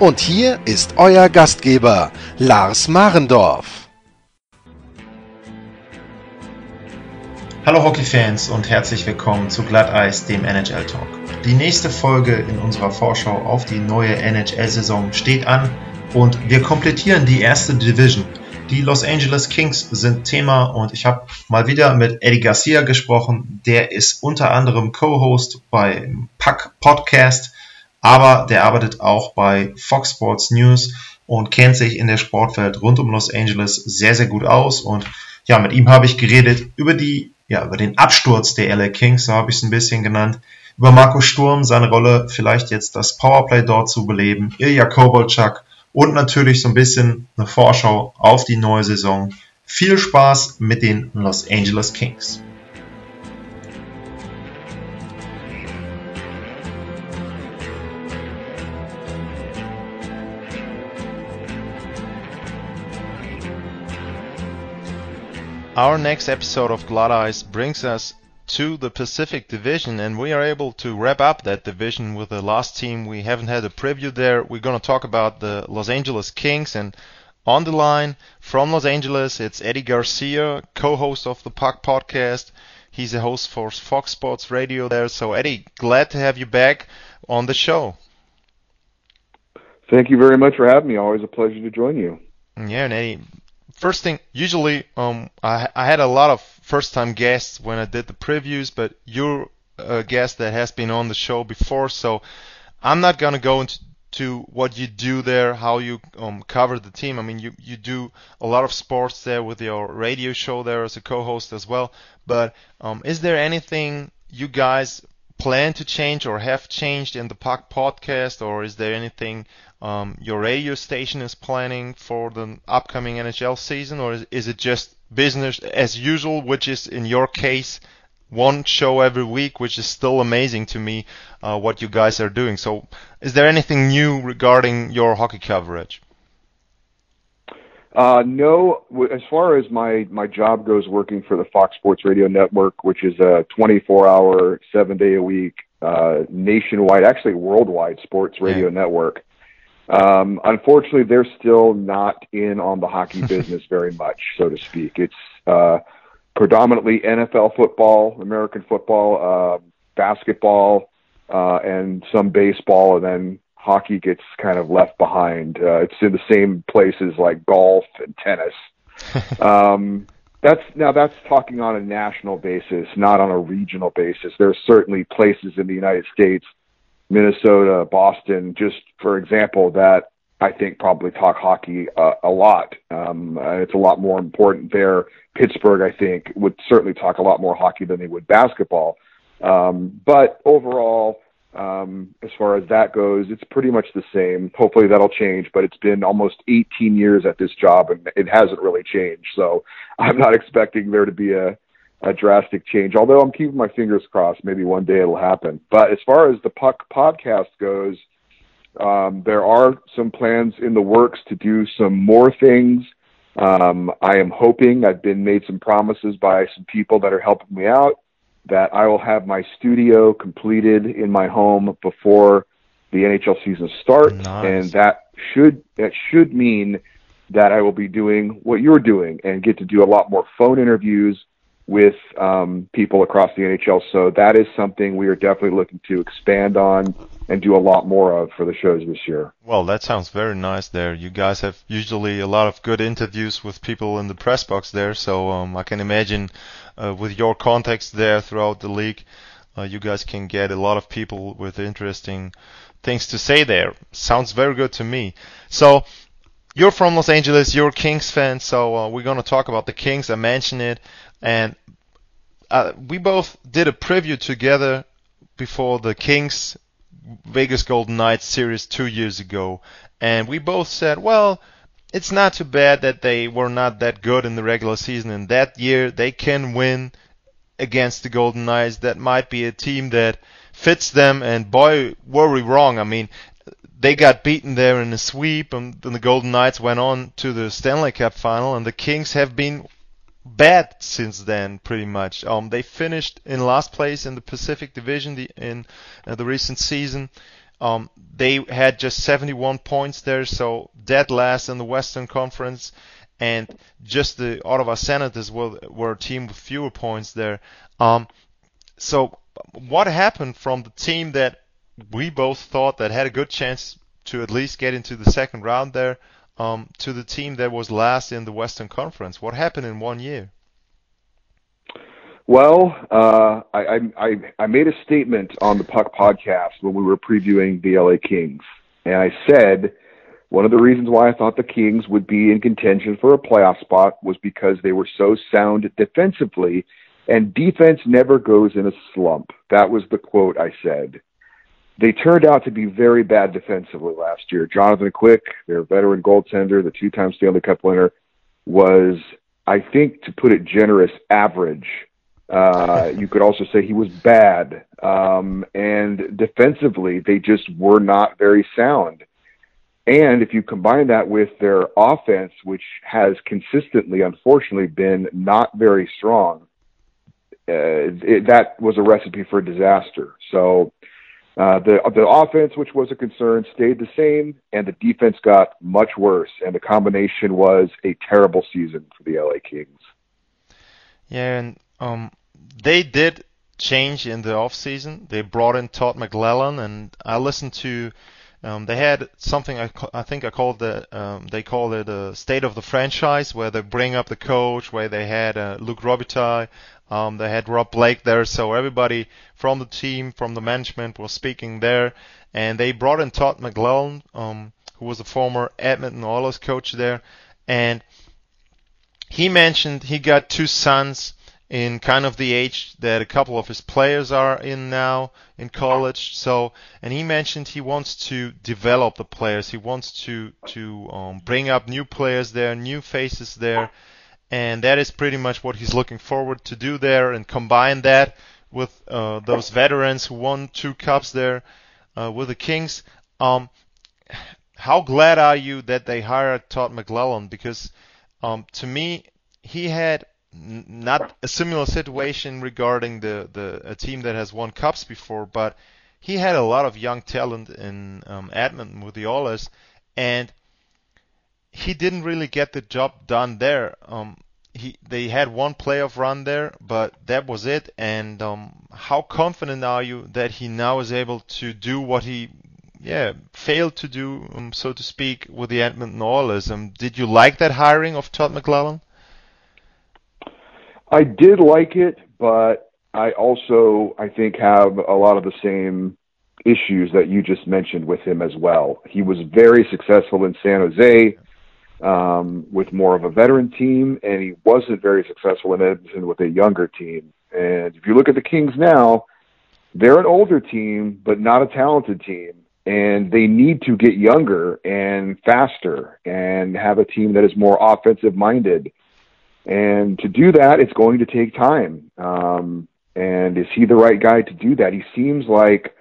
Und hier ist euer Gastgeber, Lars Marendorf. Hallo Hockeyfans und herzlich willkommen zu Glatteis, dem NHL Talk. Die nächste Folge in unserer Vorschau auf die neue NHL-Saison steht an und wir komplettieren die erste Division. Die Los Angeles Kings sind Thema und ich habe mal wieder mit Eddie Garcia gesprochen. Der ist unter anderem Co-Host beim Puck Podcast, aber der arbeitet auch bei Fox Sports News und kennt sich in der Sportwelt rund um Los Angeles sehr, sehr gut aus. Und ja, mit ihm habe ich geredet über die, ja, über den Absturz der LA Kings, so habe ich es ein bisschen genannt, über Marco Sturm, seine Rolle, vielleicht jetzt das Powerplay dort zu beleben, Ilya Kovalchuk und natürlich so ein bisschen eine Vorschau auf die neue Saison. Viel Spaß mit den Los Angeles Kings. Our next episode of Glatteis brings us to the Pacific Division, and we are able to wrap up that division with the last team. We haven't had a preview there. We're going to talk about the Los Angeles Kings, and on the line from Los Angeles, it's Eddie Garcia, co-host of the Puck Podcast. He's a host for Fox Sports Radio there. So, Eddie, glad to have you back on the show. Thank you very much for having me. Always a pleasure to join you. Yeah, and Eddie, first thing, usually um, I, I had a lot of first time guests when I did the previews, but you're a guest that has been on the show before, so I'm not going to go into to what you do there, how you um, cover the team. I mean, you, you do a lot of sports there with your radio show there as a co-host as well. But um, is there anything you guys plan to change or have changed in the Puck podcast, or is there anything um, your radio station is planning for the upcoming NHL season, or is, is it just business as usual, which is in your case one show every week, which is still amazing to me uh, what you guys are doing. So, is there anything new regarding your hockey coverage? Uh, no, as far as my my job goes, working for the Fox Sports Radio Network, which is a 24-hour, seven day a week, uh, nationwide, actually worldwide sports radio yeah. network. Um, unfortunately, they're still not in on the hockey business very much, so to speak. It's uh, predominantly NFL football, American football, uh, basketball, uh, and some baseball, and then hockey gets kind of left behind. Uh, it's in the same places like golf and tennis. um, that's now that's talking on a national basis, not on a regional basis. There are certainly places in the United States, Minnesota, Boston, just for example, that I think probably talk hockey uh, a lot. Um, it's a lot more important there. Pittsburgh, I think, would certainly talk a lot more hockey than they would basketball. Um, but overall, um, as far as that goes, it's pretty much the same. Hopefully that'll change, but it's been almost 18 years at this job and it hasn't really changed. So I'm not expecting there to be a, a drastic change, although I'm keeping my fingers crossed. Maybe one day it'll happen. But as far as the Puck podcast goes, um, there are some plans in the works to do some more things. Um, I am hoping I've been made some promises by some people that are helping me out that I will have my studio completed in my home before the NHL season starts, nice. and that should that should mean that I will be doing what you're doing and get to do a lot more phone interviews with um, people across the NHL. So that is something we are definitely looking to expand on and do a lot more of for the shows this year. Well, that sounds very nice there. You guys have usually a lot of good interviews with people in the press box there, so um, I can imagine uh, with your contacts there throughout the league, uh, you guys can get a lot of people with interesting things to say there. Sounds very good to me. So, you're from Los Angeles, you're a Kings fan, so uh, we're going to talk about the Kings. I mentioned it, and uh, we both did a preview together before the Kings Vegas Golden Knights series two years ago, and we both said, well, it's not too bad that they were not that good in the regular season, and that year they can win against the Golden Knights. That might be a team that fits them, and boy, were we wrong. I mean, they got beaten there in a sweep, and then the Golden Knights went on to the Stanley Cup final, and the Kings have been bad since then, pretty much. Um, they finished in last place in the Pacific Division the, in uh, the recent season. Um, they had just 71 points there, so dead last in the Western Conference, and just the Ottawa Senators were, were a team with fewer points there. Um, so what happened from the team that we both thought that had a good chance to at least get into the second round there um, to the team that was last in the Western Conference. What happened in one year? Well, uh, I, I, I made a statement on the Puck podcast when we were previewing the LA Kings, and I said one of the reasons why I thought the Kings would be in contention for a playoff spot was because they were so sound defensively, and defense never goes in a slump. That was the quote I said they turned out to be very bad defensively last year. Jonathan Quick, their veteran goaltender, the two-time Stanley Cup winner, was, I think, to put it generous, average. Uh, you could also say he was bad. Um, and defensively, they just were not very sound. And if you combine that with their offense, which has consistently, unfortunately, been not very strong, uh, it, that was a recipe for disaster. So uh, the the offense, which was a concern, stayed the same, and the defense got much worse. And the combination was a terrible season for the LA Kings. Yeah, and um, they did change in the off season. They brought in Todd McLellan, and I listened to. Um, they had something I, I think I called the um, they called it a state of the franchise where they bring up the coach, where they had uh, Luc Robitaille, um, they had Rob Blake there, so everybody from the team, from the management, was speaking there. And they brought in Todd McLellan, um, who was a former Edmonton Oilers coach there, and he mentioned he got two sons in kind of the age that a couple of his players are in now in college. So, and he mentioned he wants to develop the players. He wants to to um, bring up new players there, new faces there, and that is pretty much what he's looking forward to do there and combine that with uh, those veterans who won two cups there uh, with the Kings. Um, how glad are you that they hired Todd McLellan? Because um, to me, he had n- not a similar situation regarding the, the a team that has won cups before, but he had a lot of young talent in um, Edmonton with the Oilers, and he didn't really get the job done there. Um, he they had one playoff run there, but that was it. And um, how confident are you that he now is able to do what he, yeah, failed to do, um, so to speak, with the Edmonton Oilers? Um, did you like that hiring of Todd McLellan? I did like it, but I also I think have a lot of the same issues that you just mentioned with him as well. He was very successful in San Jose um, with more of a veteran team, and he wasn't very successful in Edmonton with a younger team. And if you look at the Kings now, they're an older team, but not a talented team. And they need to get younger and faster and have a team that is more offensive minded. And to do that, it's going to take time. Um, and is he the right guy to do that? He seems like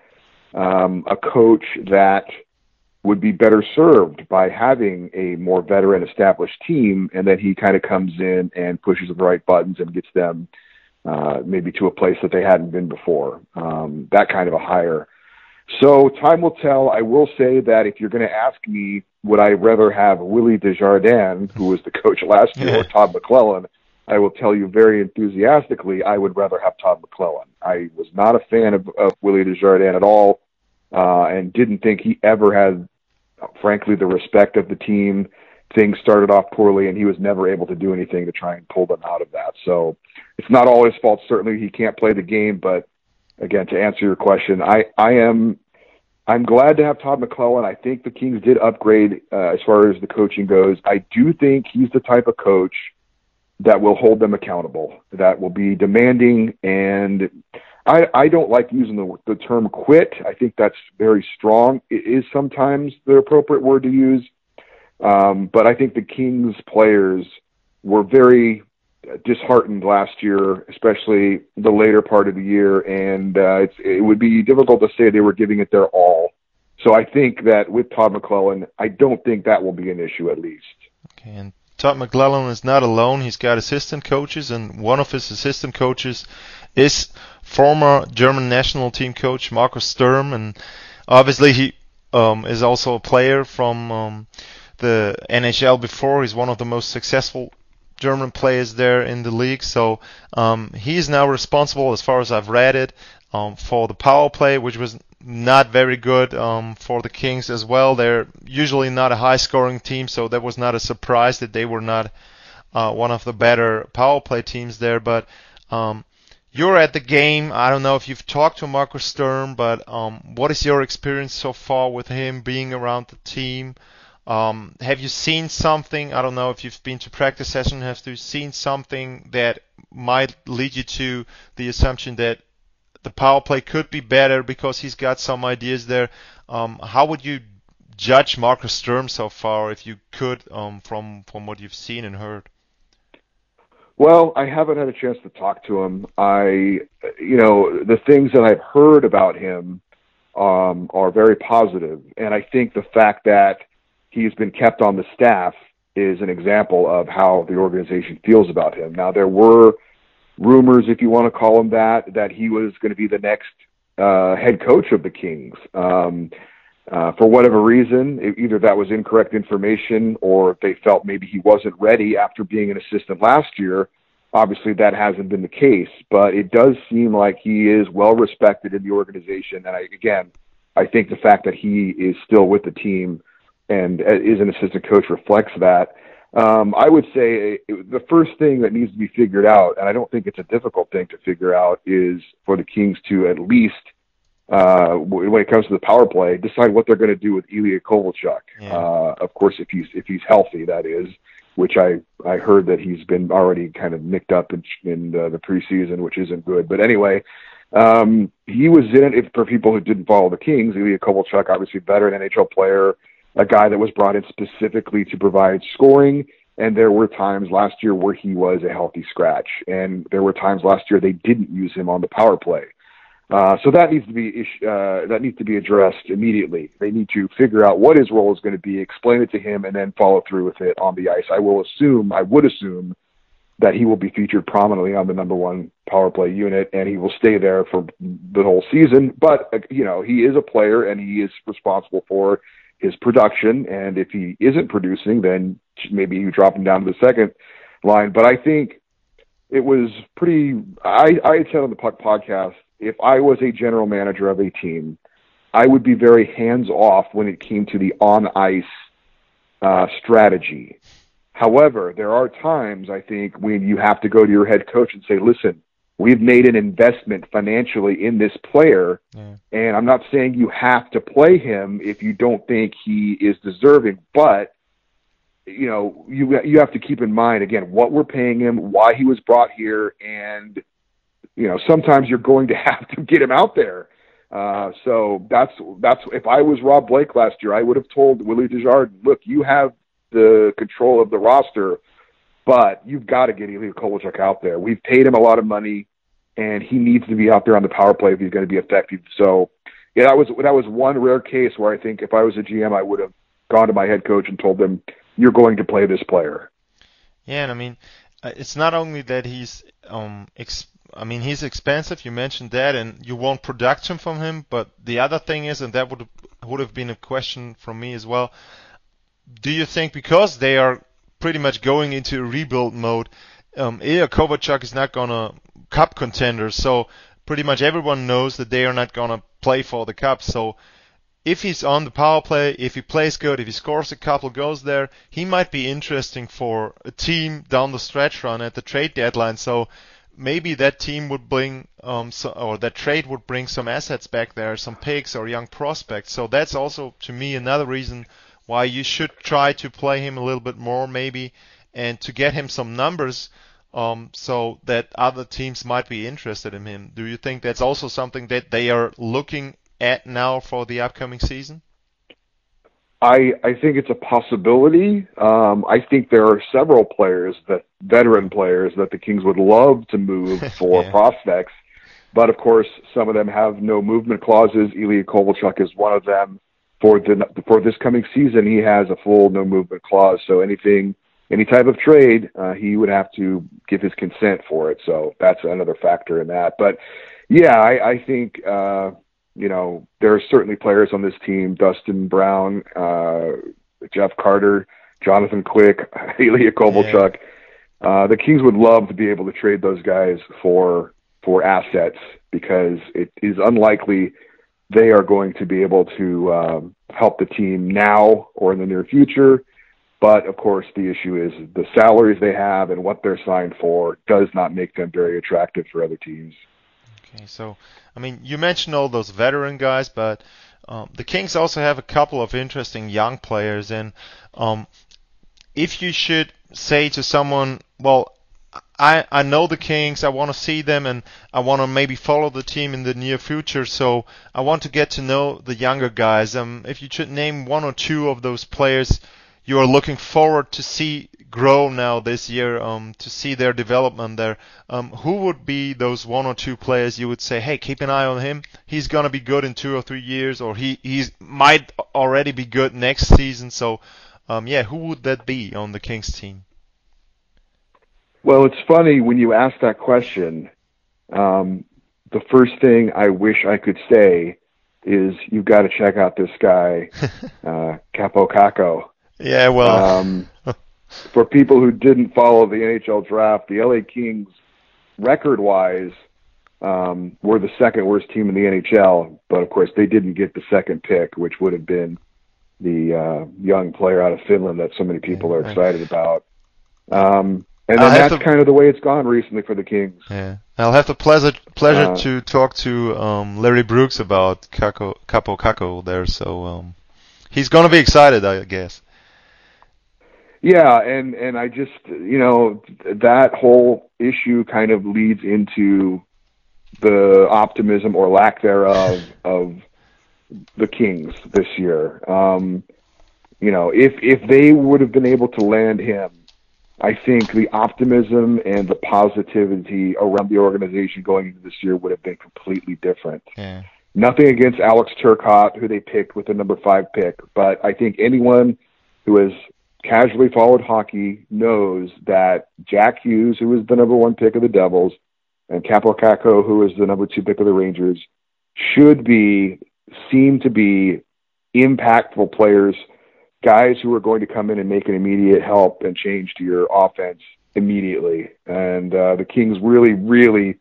um, a coach that would be better served by having a more veteran established team and then he kind of comes in and pushes the right buttons and gets them uh, maybe to a place that they hadn't been before. Um, that kind of a hire. So time will tell. I will say that if you're going to ask me would i rather have willie desjardins who was the coach last year or Todd McLellan i will tell you very enthusiastically i would rather have Todd McLellan. I was not a fan of, of willie desjardins at all uh, and didn't think he ever had, frankly, the respect of the team. Things started off poorly, and he was never able to do anything to try and pull them out of that. So it's not all his fault. Certainly, he can't play the game. But again, to answer your question, I I am I'm glad to have Todd McLellan. I think the Kings did upgrade uh, as far as the coaching goes. I do think he's the type of coach that will hold them accountable, that will be demanding and I, I don't like using the, the term quit. I think that's very strong. It is sometimes the appropriate word to use. Um, but I think the Kings players were very disheartened last year, especially the later part of the year, and uh, it would be difficult to say they were giving it their all. So I think that with Todd McLellan, I don't think that will be an issue at least. Okay, and Todd McLellan is not alone. He's got assistant coaches, and one of his assistant coaches is former German national team coach Markus Sturm, and obviously he um, is also a player from um, the NHL before. He's one of the most successful German players there in the league. So um, he is now responsible, as far as I've read it, um, for the power play, which was not very good um, for the Kings as well. They're usually not a high-scoring team, so that was not a surprise that they were not uh, one of the better power play teams there. But um, you're at the game. I don't know if you've talked to Markus Sturm, but um, what is your experience so far with him being around the team? Um, have you seen something? I don't know if you've been to practice session. Have you seen something that might lead you to the assumption that the power play could be better because he's got some ideas there? Um, how would you judge Marcus Sturm so far, if you could, um, from from what you've seen and heard? Well, I haven't had a chance to talk to him. I, you know, the things that I've heard about him um, are very positive, and I think the fact that he's been kept on the staff is an example of how the organization feels about him. Now, there were rumors, if you want to call him that, that he was going to be the next uh, head coach of the Kings. Um, uh, for whatever reason, either that was incorrect information or they felt maybe he wasn't ready after being an assistant last year. Obviously, that hasn't been the case, but it does seem like he is well respected in the organization. And I, again, I think the fact that he is still with the team and uh, is an assistant coach reflects that. Um, I would say it, the first thing that needs to be figured out, and I don't think it's a difficult thing to figure out, is for the Kings to at least, uh, when it comes to the power play, decide what they're going to do with Ilya Kovalchuk. Yeah. Uh, of course, if he's if he's healthy, that is. Which I I heard that he's been already kind of nicked up in, in uh, the preseason, which isn't good. But anyway, um, he was in it. If For people who didn't follow the Kings, Ilya Kovalchuk, obviously veteran NHL player a guy that was brought in specifically to provide scoring. And there were times last year where he was a healthy scratch, and there were times last year they didn't use him on the power play. Uh, so that needs to be uh, that needs to be addressed immediately. They need to figure out what his role is going to be, explain it to him, and then follow through with it on the ice. I will assume, I would assume, that he will be featured prominently on the number one power play unit, and he will stay there for the whole season. But uh, you know, he is a player, and he is responsible for his production. And if he isn't producing, then maybe you drop him down to the second line. But I think it was pretty. I, I had said on the Puck podcast, if I was a general manager of a team, I would be very hands off when it came to the on ice uh, strategy. However, there are times I think when you have to go to your head coach and say, listen, we've made an investment financially in this player yeah. and i'm not saying you have to play him if you don't think he is deserving but you know you you have to keep in mind again what we're paying him why he was brought here and you know sometimes you're going to have to get him out there uh, so that's that's if I was Rob Blake last year, I would have told Willie Desjardins, look, you have the control of the roster but you've got to get Ilya Kovalchuk out there. We've paid him a lot of money, and he needs to be out there on the power play if he's going to be effective. So, yeah, that was that was one rare case where I think if I was a GM, I would have gone to my head coach and told them, "You're going to play this player." Yeah, and I mean, uh, it's not only that he's um, ex- I mean, he's expensive. You mentioned that, and you want production from him. But the other thing is, and that would would have been a question from me as well. Do you think because they are pretty much going into a rebuild mode. Um, Ilya Kovalchuk is not gonna cup contender, so pretty much everyone knows that they are not gonna play for the cup. So if he's on the power play, if he plays good, if he scores a couple goals there, he might be interesting for a team down the stretch run at the trade deadline. So maybe that team would bring um, so, or that trade would bring some assets back there, some picks or young prospects. So that's also to me another reason why you should try to play him a little bit more maybe and to get him some numbers um, so that other teams might be interested in him. Do you think that's also something that they are looking at now for the upcoming season? I I think it's a possibility. Um, I think there are several players that veteran players that the Kings would love to move for yeah. prospects, but of course some of them have no movement clauses. Ilya Kovalchuk is one of them. For the for this coming season, he has a full no movement clause. So anything, any type of trade, uh, he would have to give his consent for it. So that's another factor in that. But yeah, I, I think. Uh, you know, there are certainly players on this team, Dustin Brown, uh, Jeff Carter, Jonathan Quick, Ilya Kovalchuk. Yeah. Uh, the Kings would love to be able to trade those guys for for assets because it is unlikely they are going to be able to um, help the team now or in the near future. But of course, the issue is the salaries they have and what they're signed for does not make them very attractive for other teams. Okay, so I mean, you mentioned all those veteran guys, but um, the Kings also have a couple of interesting young players. And um, if you should say to someone, well, I, I know the Kings, I want to see them, and I want to maybe follow the team in the near future, so I want to get to know the younger guys. Um, if you should name one or two of those players you are looking forward to see grow now this year, um, to see their development there. Um, who would be those one or two players you would say, hey, keep an eye on him. He's gonna be good in two or three years, or he he's might already be good next season. So, um, yeah, who would that be on the Kings team? Well, it's funny when you ask that question. Um, the first thing I wish I could say is you've got to check out this guy, uh, Kaapo Kakko. Yeah, well. Um, for people who didn't follow the NHL draft, the LA Kings, record wise, um, were the second worst team in the NHL. But of course, they didn't get the second pick, which would have been the uh, young player out of Finland that so many people are excited about. Um, and then that's to, kind of the way it's gone recently for the Kings. Yeah, I'll have the pleasure pleasure uh, to talk to um, Larry Brooks about Kaapo Kakko there. So um, he's going to be excited, I guess. Yeah, and and I just you know that whole issue kind of leads into the optimism or lack thereof of the Kings this year. Um, you know, if if they would have been able to land him, I think the optimism and the positivity around the organization going into this year would have been completely different. Yeah. Nothing against Alex Turcotte, who they picked with the number five pick, but I think anyone who has casually followed hockey knows that Jack Hughes, who was the number one pick of the Devils, and Kaapo Kakko, who was the number two pick of the Rangers, should be seem to be impactful players, guys who are going to come in and make an immediate help and change to your offense immediately. And uh, the Kings really, really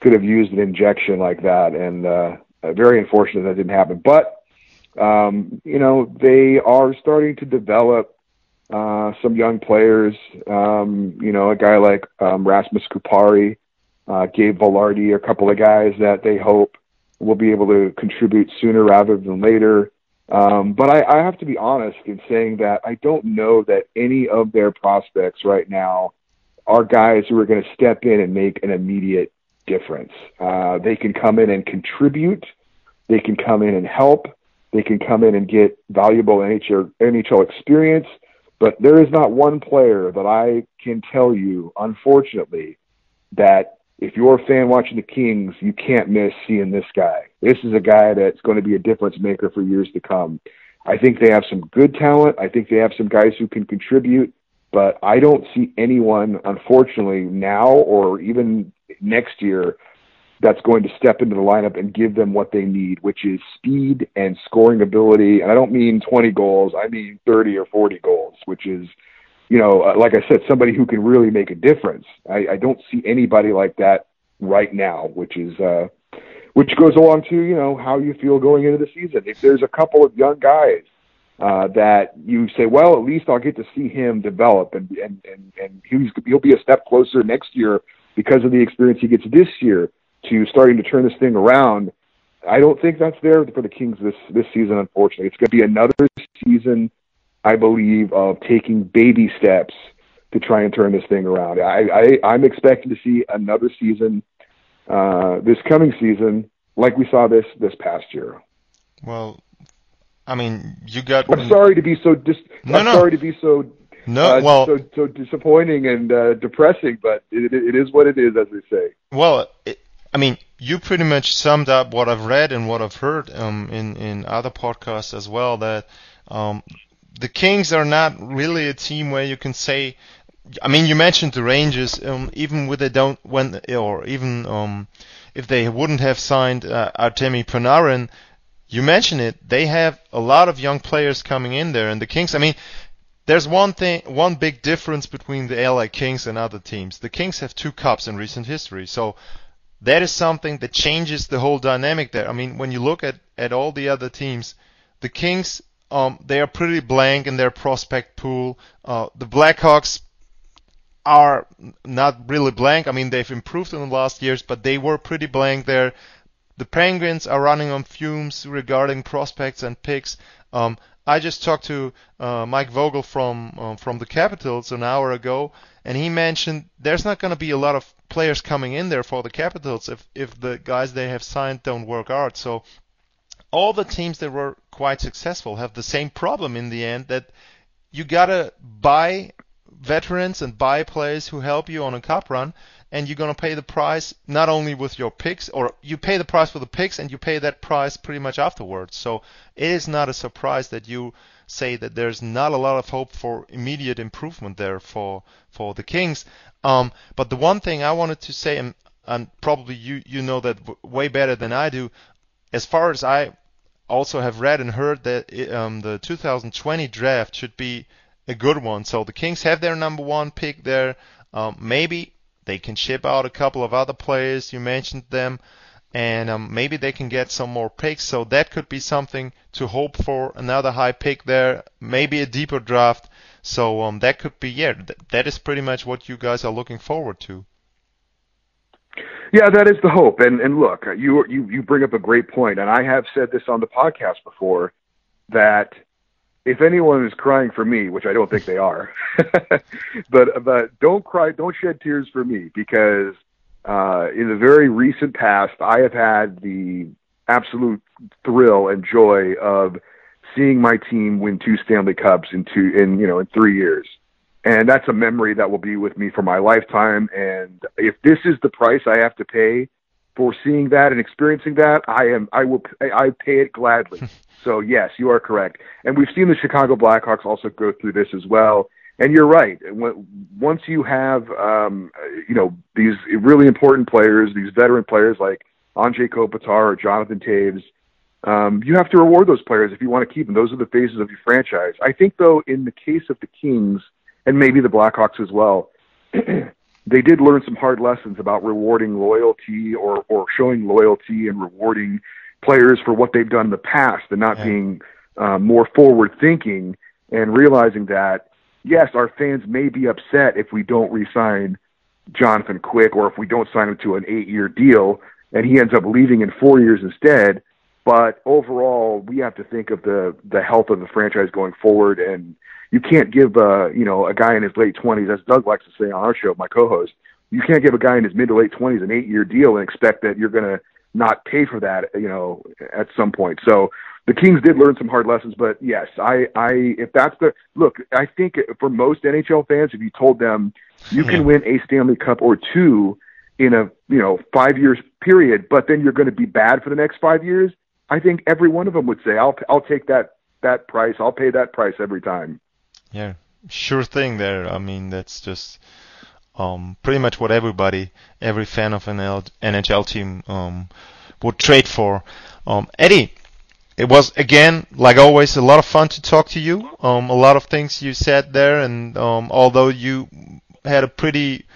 could have used an injection like that, and uh, very unfortunate that didn't happen. But um, you know, they are starting to develop uh, some young players. Um, you know, a guy like um, Rasmus Kupari, uh, Gabe Vilardi, a couple of guys that they hope will be able to contribute sooner rather than later. Um, but I, I have to be honest in saying that I don't know that any of their prospects right now are guys who are going to step in and make an immediate difference. Uh, they can come in and contribute. They can come in and help. They can come in and get valuable NHL, NHL experience but there is not one player that I can tell you, unfortunately, that if you're a fan watching the Kings, you can't miss seeing this guy. This is a guy that's going to be a difference maker for years to come. I think they have some good talent. I think they have some guys who can contribute, but I don't see anyone, unfortunately, now or even next year that's going to step into the lineup and give them what they need, which is speed and scoring ability. And I don't mean 20 goals, I mean 30 or 40 goals, which is, you know, uh, like I said, somebody who can really make a difference. I, I don't see anybody like that right now, which is, uh, which goes along to, you know, how you feel going into the season. If there's a couple of young guys uh, that you say, well, at least I'll get to see him develop and, and, and, and he's, he'll be a step closer next year because of the experience he gets this year to starting to turn this thing around. I don't think that's there for the Kings this this season. Unfortunately, it's going to be another season, I believe, of taking baby steps to try and turn this thing around. I, I I'm expecting to see another season uh, this coming season like we saw this this past year. Well, I mean, you got. I'm sorry to be so dis. No, I'm no. sorry to be so. No, uh, well, so so disappointing and uh, depressing, but it, it is what it is, as they say. Well, it, I mean, you pretty much summed up what I've read and what I've heard um, in in other podcasts as well. That um, the Kings are not really a team where you can say. I mean, you mentioned the Rangers. Um, even with they don't when or even um, if they wouldn't have signed uh, Artemi Panarin, you mentioned it. They have a lot of young players coming in there, and the Kings. I mean, there's one thing, one big difference between the LA Kings and other teams. The Kings have two cups in recent history, so that is something that changes the whole dynamic there. I mean, when you look at, at all the other teams, the Kings, um, they are pretty blank in their prospect pool. Uh, the Blackhawks are not really blank. I mean, they've improved in the last years, but they were pretty blank there. The Penguins are running on fumes regarding prospects and picks. Um, I just talked to uh, Mike Vogel from uh, from the Capitals an hour ago, and he mentioned there's not going to be a lot of players coming in there for the Capitals if if the guys they have signed don't work out. So all the teams that were quite successful have the same problem in the end that you gotta buy veterans and buy players who help you on a cup run, and you're gonna pay the price not only with your picks, or you pay the price for the picks, and you pay that price pretty much afterwards. So it is not a surprise that you say that there's not a lot of hope for immediate improvement there for for the Kings. Um, but the one thing I wanted to say, and, and probably you you know that w- way better than I do, as far as I also have read and heard that um, the 2020 draft should be a good one. So the Kings have their number one pick there. Um, maybe they can ship out a couple of other players. You mentioned them. And um, maybe they can get some more picks. So that could be something to hope for. Another high pick there. Maybe a deeper draft. So um, that could be, yeah, th- that is pretty much what you guys are looking forward to. Yeah, that is the hope. And and look, you you you bring up a great point, and I have said this on the podcast before that if anyone is crying for me, which I don't think they are, but but don't cry, don't shed tears for me because uh, in the very recent past, I have had the absolute thrill and joy of seeing my team win two Stanley Cups in two in you know in three years and that's a memory that will be with me for my lifetime. And if this is the price I have to pay for seeing that and experiencing that, I am I will I pay it gladly. so yes, you are correct. And we've seen the Chicago Blackhawks also go through this as well. And you're right. Once you have um, you know these really important players, these veteran players like Anze Kopitar or Jonathan Toews. Um, you have to reward those players if you want to keep them. Those are the faces of your franchise. I think, though, in the case of the Kings, and maybe the Blackhawks as well. they did learn some hard lessons about rewarding loyalty or, or showing loyalty and rewarding players for what they've done in the past and not Yeah. being uh, more forward thinking and realizing that, yes, our fans may be upset if we don't re-sign Jonathan Quick or if we don't sign him to an eight-year deal and he ends up leaving in four years instead. But overall, we have to think of the the health of the franchise going forward, and you can't give uh, you know a guy in his late twenties, as Doug likes to say on our show, my co-host. You can't give a guy in his mid to late twenties an eight-year deal and expect that you're going to not pay for that, you know, at some point. So the Kings did learn some hard lessons, but yes, I, I, if that's the look, I think for most NHL fans, if you told them you can win a Stanley Cup or two in a you know five years period, but then you're going to be bad for the next five years, I think every one of them would say, "I'll I'll take that that price. I'll pay that price every time." Yeah, sure thing there. I mean, that's just um, pretty much what everybody, every fan of an NHL team um, would trade for. Um, Eddie, it was again, like always, a lot of fun to talk to you. Um, a lot of things you said there, and um, although you had a pretty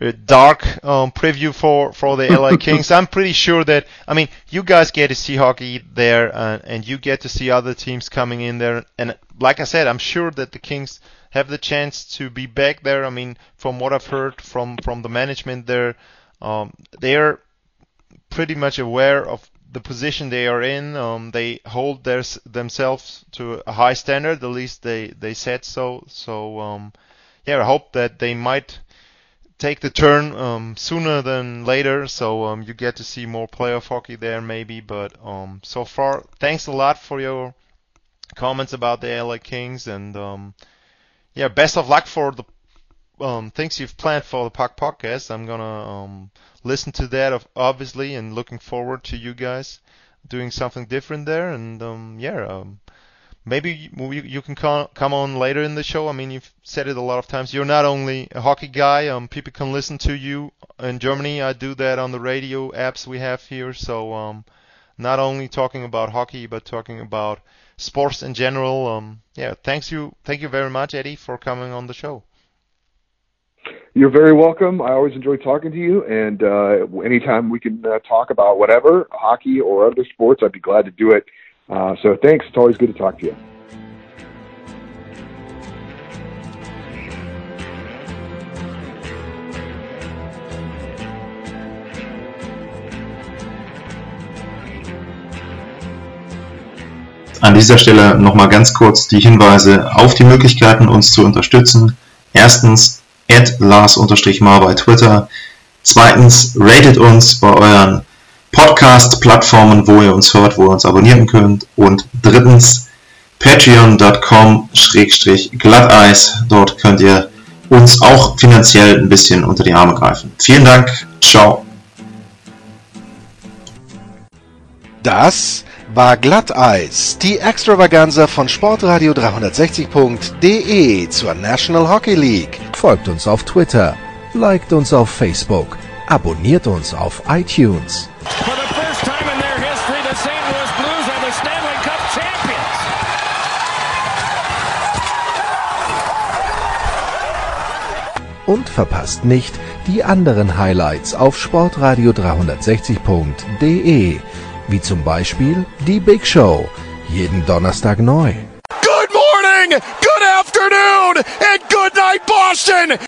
uh, dark um, preview for for the LA Kings, I'm pretty sure that I mean you guys get to see hockey there, uh, and you get to see other teams coming in there. And like I said, I'm sure that the Kings have the chance to be back there. I mean, from what I've heard from from the management there, um, they're pretty much aware of the position they are in. Um, they hold their themselves to a high standard. At least they they said so. So um, yeah, I hope that they might take the turn um, sooner than later, so um, you get to see more playoff hockey there maybe. But um, so far, thanks a lot for your comments about the LA Kings, and um, yeah, best of luck for the um, things you've planned for the Puck podcast. I'm gonna um, listen to that obviously, and looking forward to you guys doing something different there. And yeah, maybe you, you can come on later in the show. I mean, you've said it a lot of times. You're not only a hockey guy. Um, people can listen to you in Germany. I do that on the radio apps we have here. So um, not only talking about hockey, but talking about sports in general. Um, yeah, thanks you, thank you very much, Eddie, for coming on the show. You're very welcome. I always enjoy talking to you, and uh, anytime we can uh, talk about whatever, hockey or other sports, I'd be glad to do it. Uh, so thanks. It's always good to talk to you. An dieser Stelle nochmal ganz kurz die Hinweise auf die Möglichkeiten, uns zu unterstützen. Erstens, add Lars-Mar bei Twitter. Zweitens, ratet uns bei euren Podcast-Plattformen, wo ihr uns hört, wo ihr uns abonnieren könnt. Und drittens, patreon.com-glatteis. Dort könnt ihr uns auch finanziell ein bisschen unter die Arme greifen. Vielen Dank. Ciao. Das war Glatteis, die Extravaganza von Sportradio 360.de zur National Hockey League. Folgt uns auf Twitter, liked uns auf Facebook, abonniert uns auf iTunes. Und verpasst nicht die anderen Highlights auf sportradio 360.de wie zum Beispiel die Big Show, jeden Donnerstag neu. Good morning, good afternoon and good night Boston!